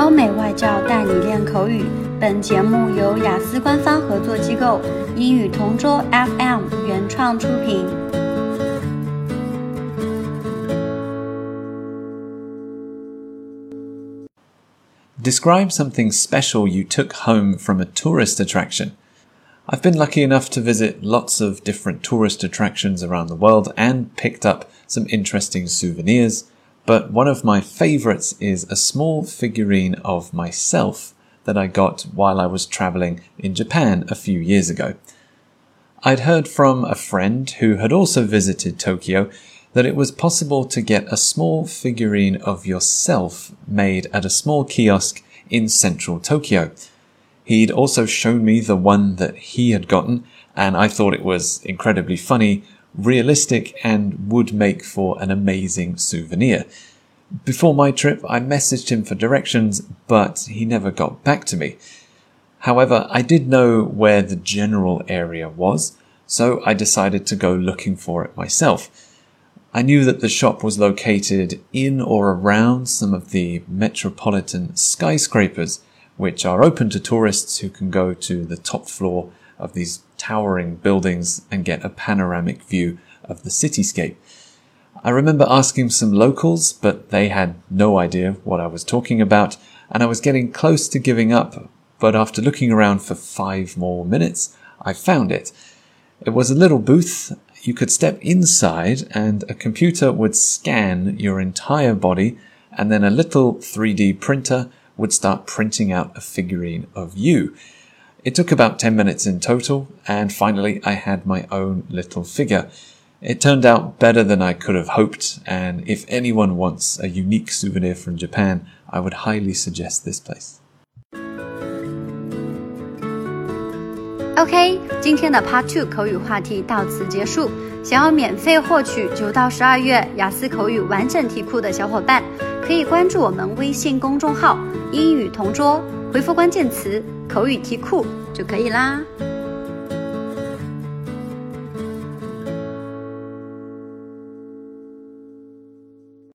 欧美外教带你练口语。本节目由雅思官方合作机构英语同桌 FM 原创出品。Describe something special you took home from a tourist attraction. I've been lucky enough to visit lots of different tourist attractions around the world and picked up some interesting souvenirs, but one of my favorites is a small figurine of myself that I got while I was traveling in Japan a few years ago. I'd heard from a friend who had also visited Tokyo that it was possible to get a small figurine of yourself made at a small kiosk in central Tokyo. He'd also shown me the one that he had gotten, and I thought it was incredibly funny, realistic, and would make for an amazing souvenir. Before my trip, I messaged him for directions, but he never got back to me. However, I did know where the general area was, so I decided to go looking for it myself. I knew that the shop was located in or around some of the metropolitan skyscrapers, which are open to tourists who can go to the top floor of these towering buildings and get a panoramic view of the cityscape. I remember asking some locals, but they had no idea what I was talking about, and I was getting close to giving up. But after looking around for five more minutes, I found it. It was a little booth you could step inside and a computer would scan your entire body and then a little 3D printer would start printing out a figurine of you. It took about 10 minutes in total and finally I had my own little figure. It turned out better than I could have hoped and if anyone wants a unique souvenir from Japan, I would highly suggest this place. OK，今天的 Part Two 口语话题到此结束。想要免费获取九到十二月雅思口语完整题库的小伙伴， 可以关注我们微信公众号“英语同桌”，回复关键词“口语题库”就可以啦。